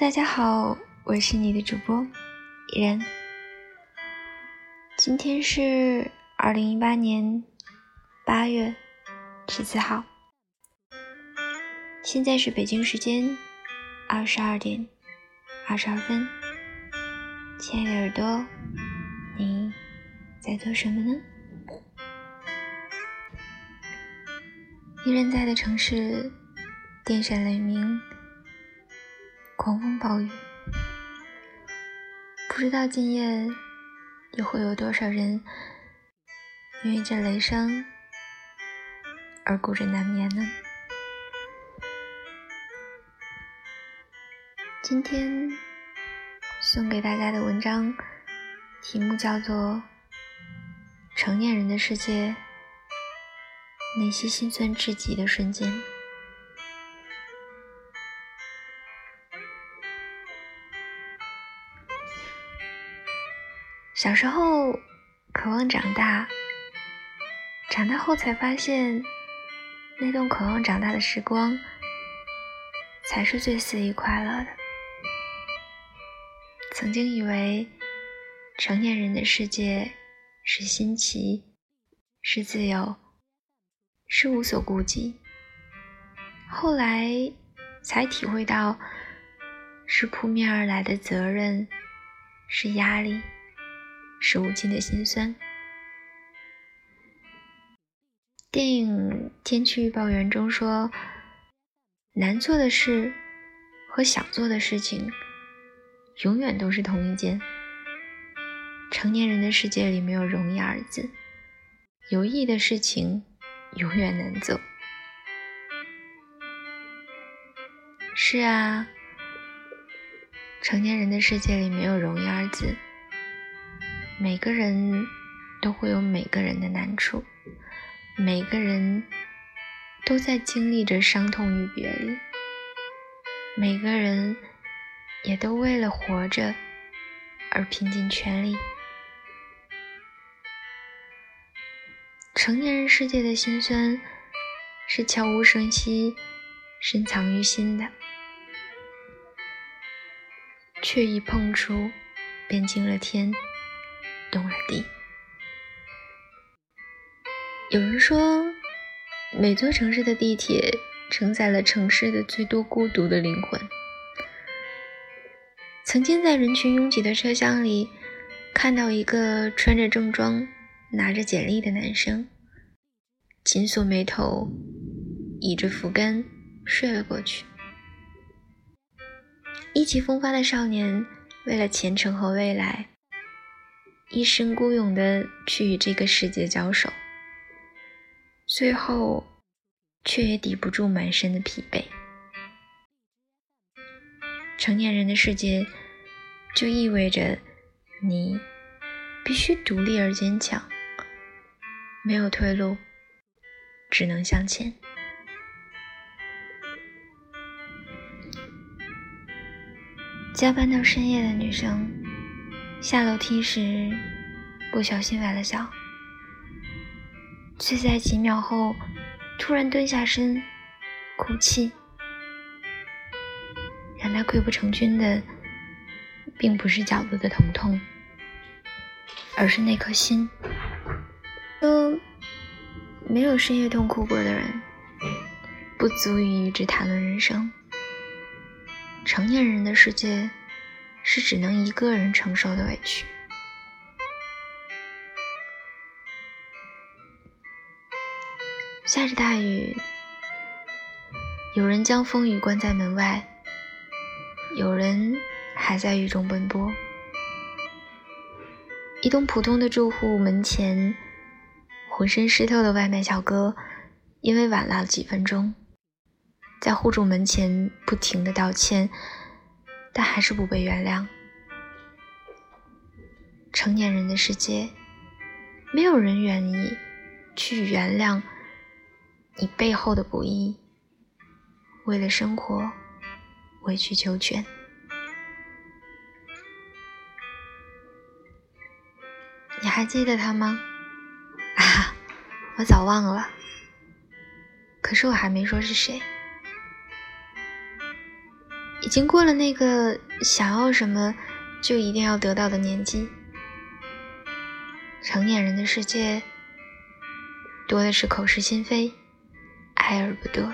大家好，我是你的主播依然。今天是二零一八年八月十四号，现在是北京时间二十二点二十二分。亲爱的耳朵，你在做什么呢？依然在的城市，电闪雷鸣。狂风暴雨，不知道今夜又会有多少人因为这雷声而孤枕难眠呢？今天送给大家的文章题目叫做《成年人的世界：那些心酸至极的瞬间》。小时候渴望长大，长大后才发现，那段渴望长大的时光才是最肆意快乐的。曾经以为成年人的世界是新奇，是自由，是无所顾忌，后来才体会到，是扑面而来的责任，是压力。是无尽的心酸。电影《天气预报员》中说：“难做的事和想做的事情，永远都是同一件。成年人的世界里没有容易二字，有意义的事情永远难做。”是啊，成年人的世界里没有容易二字。每个人都会有每个人的难处，每个人都在经历着伤痛与别离，每个人也都为了活着而拼尽全力。成年人世界的辛酸是悄无声息、深藏于心的，却一碰触便惊了天。动了地。有人说，每座城市的地铁承载了城市的最多孤独的灵魂。曾经在人群拥挤的车厢里，看到一个穿着正装、拿着简历的男生，紧锁眉头，倚着扶杆睡了过去。意气风发的少年，为了前程和未来。一身孤勇的去与这个世界交手，最后却也抵不住满身的疲惫。成年人的世界，就意味着你必须独立而坚强，没有退路，只能向前。加班到深夜的女生。下楼梯时，不小心崴了脚，却在几秒后突然蹲下身哭泣。让他溃不成军的，并不是脚部的疼痛，而是那颗心。都没有深夜痛哭过的人，不足以与之谈论人生。成年人的世界。是只能一个人承受的委屈。下着大雨，有人将风雨关在门外，有人还在雨中奔波。一栋普通的住户门前，浑身湿透的外卖小哥，因为晚了几分钟，在户主门前不停的道歉。但还是不被原谅。成年人的世界，没有人愿意去原谅你背后的不易。为了生活，委曲求全。你还记得他吗？啊，我早忘了。可是我还没说是谁。已经过了那个想要什么就一定要得到的年纪。成年人的世界，多的是口是心非，爱而不得。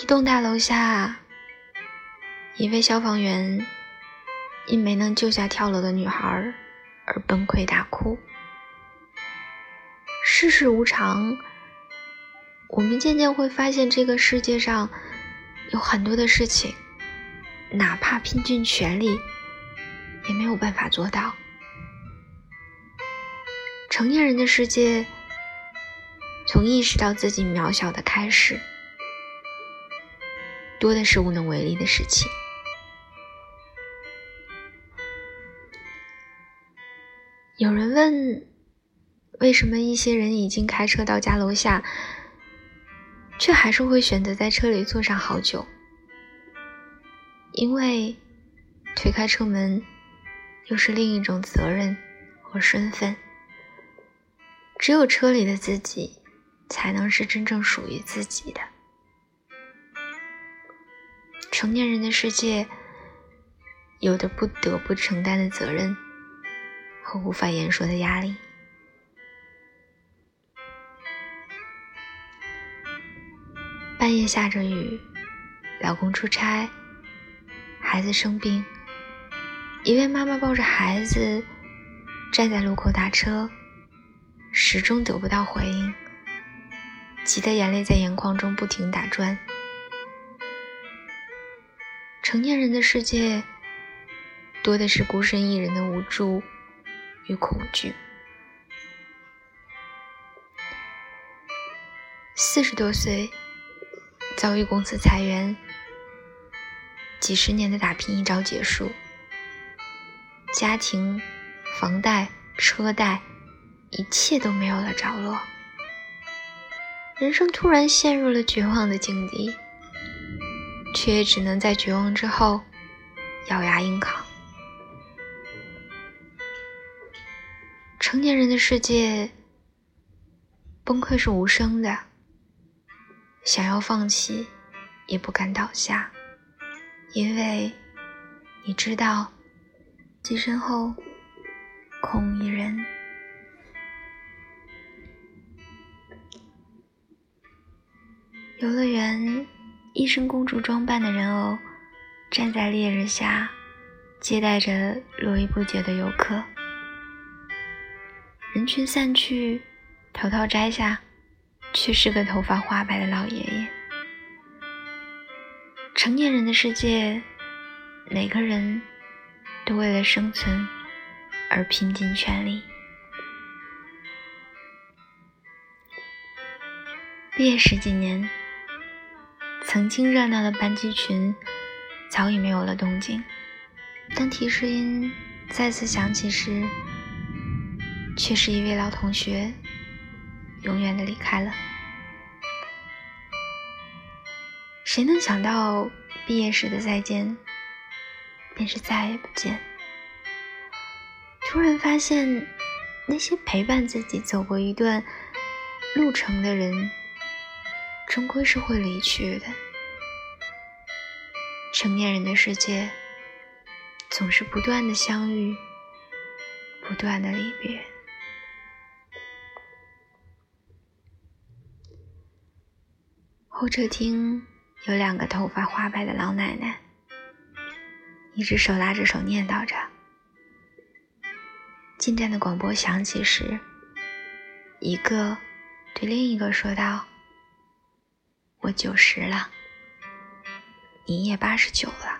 一栋大楼下，一位消防员因没能救下跳楼的女孩而崩溃大哭。世事无常，我们渐渐会发现，这个世界上有很多的事情。哪怕拼尽全力，也没有办法做到。成年人的世界，从意识到自己渺小的开始，多的是无能为力的事情。有人问，为什么一些人已经开车到家楼下，却还是会选择在车里坐上好久？因为推开车门，又是另一种责任和身份。只有车里的自己，才能是真正属于自己的。成年人的世界，有的不得不承担的责任和无法言说的压力。半夜下着雨，老公出差。孩子生病，一位妈妈抱着孩子站在路口打车，始终得不到回应，急得眼泪在眼眶中不停打转。成年人的世界，多的是孤身一人的无助与恐惧。四十多岁，遭遇公司裁员。几十年的打拼一朝结束，家庭、房贷、车贷，一切都没有了着落，人生突然陷入了绝望的境地，却也只能在绝望之后咬牙硬扛。成年人的世界，崩溃是无声的，想要放弃，也不敢倒下。因为你知道，跻身后空一人。游乐园，一身公主装扮的人偶站在烈日下，接待着络绎不绝的游客。人群散去，头套摘下，却是个头发花白的老爷爷。成年人的世界，每个人都为了生存而拼尽全力。毕业十几年，曾经热闹的班级群早已没有了动静。当提示音再次响起时，却是一位老同学永远的离开了。谁能想到，毕业时的再见，便是再也不见。突然发现，那些陪伴自己走过一段路程的人，终归是会离去的。成年人的世界，总是不断的相遇，不断的离别。候车厅。有两个头发花白的老奶奶，一只手拉着手念叨着。进站的广播响起时，一个对另一个说道：“我九十了，你也八十九了，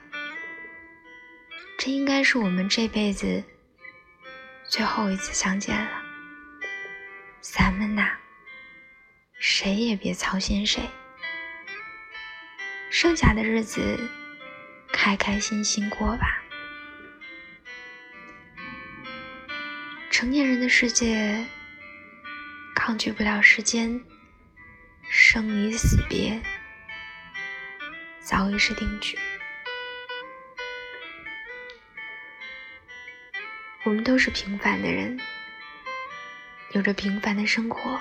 这应该是我们这辈子最后一次相见了。咱们呐，谁也别操心谁。”剩下的日子，开开心心过吧。成年人的世界，抗拒不了时间，生离死别，早已是定局。我们都是平凡的人，有着平凡的生活，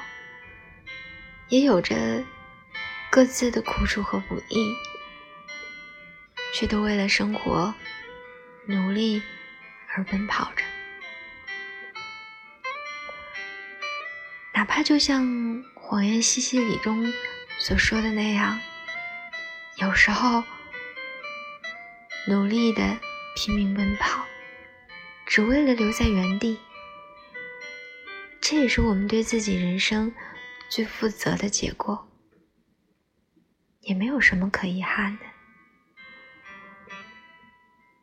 也有着各自的苦楚和不易，却都为了生活努力而奔跑着。哪怕就像《谎言西西里》中所说的那样，有时候努力的拼命奔跑，只为了留在原地。这也是我们对自己人生最负责的结果，也没有什么可遗憾的。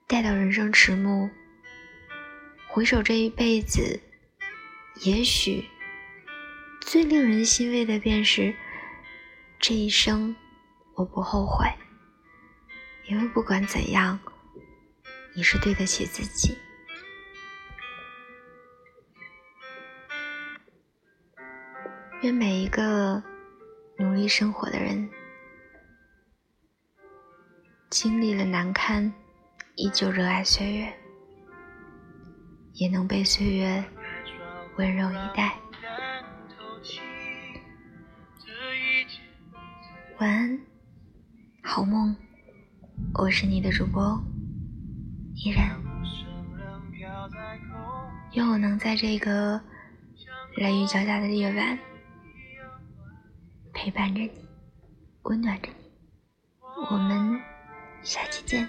待到人生迟暮，回首这一辈子，也许。最令人欣慰的便是，这一生我不后悔，因为不管怎样，你是对得起自己。愿每一个努力生活的人，经历了难堪，依旧热爱岁月，也能被岁月温柔以待。晚安，好梦。我是你的主播依然，愿我能在这个雷雨交加的夜晚陪伴着你，温暖着你。我们下期见。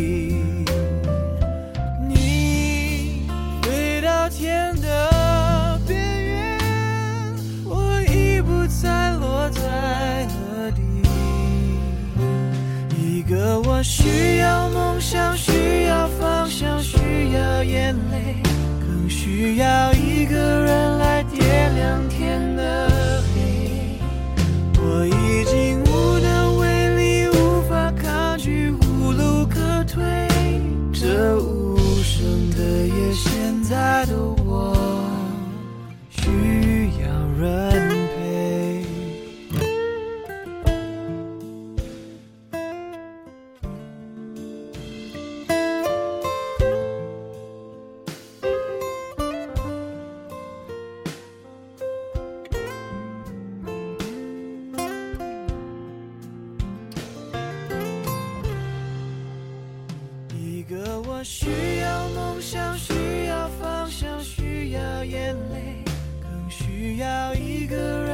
天的边缘，我已不再落在何地。一个我需要梦想，需要方向，需要眼泪，更需要一个人来点亮天的需要梦想，需要方向，需要眼泪，更需要一个人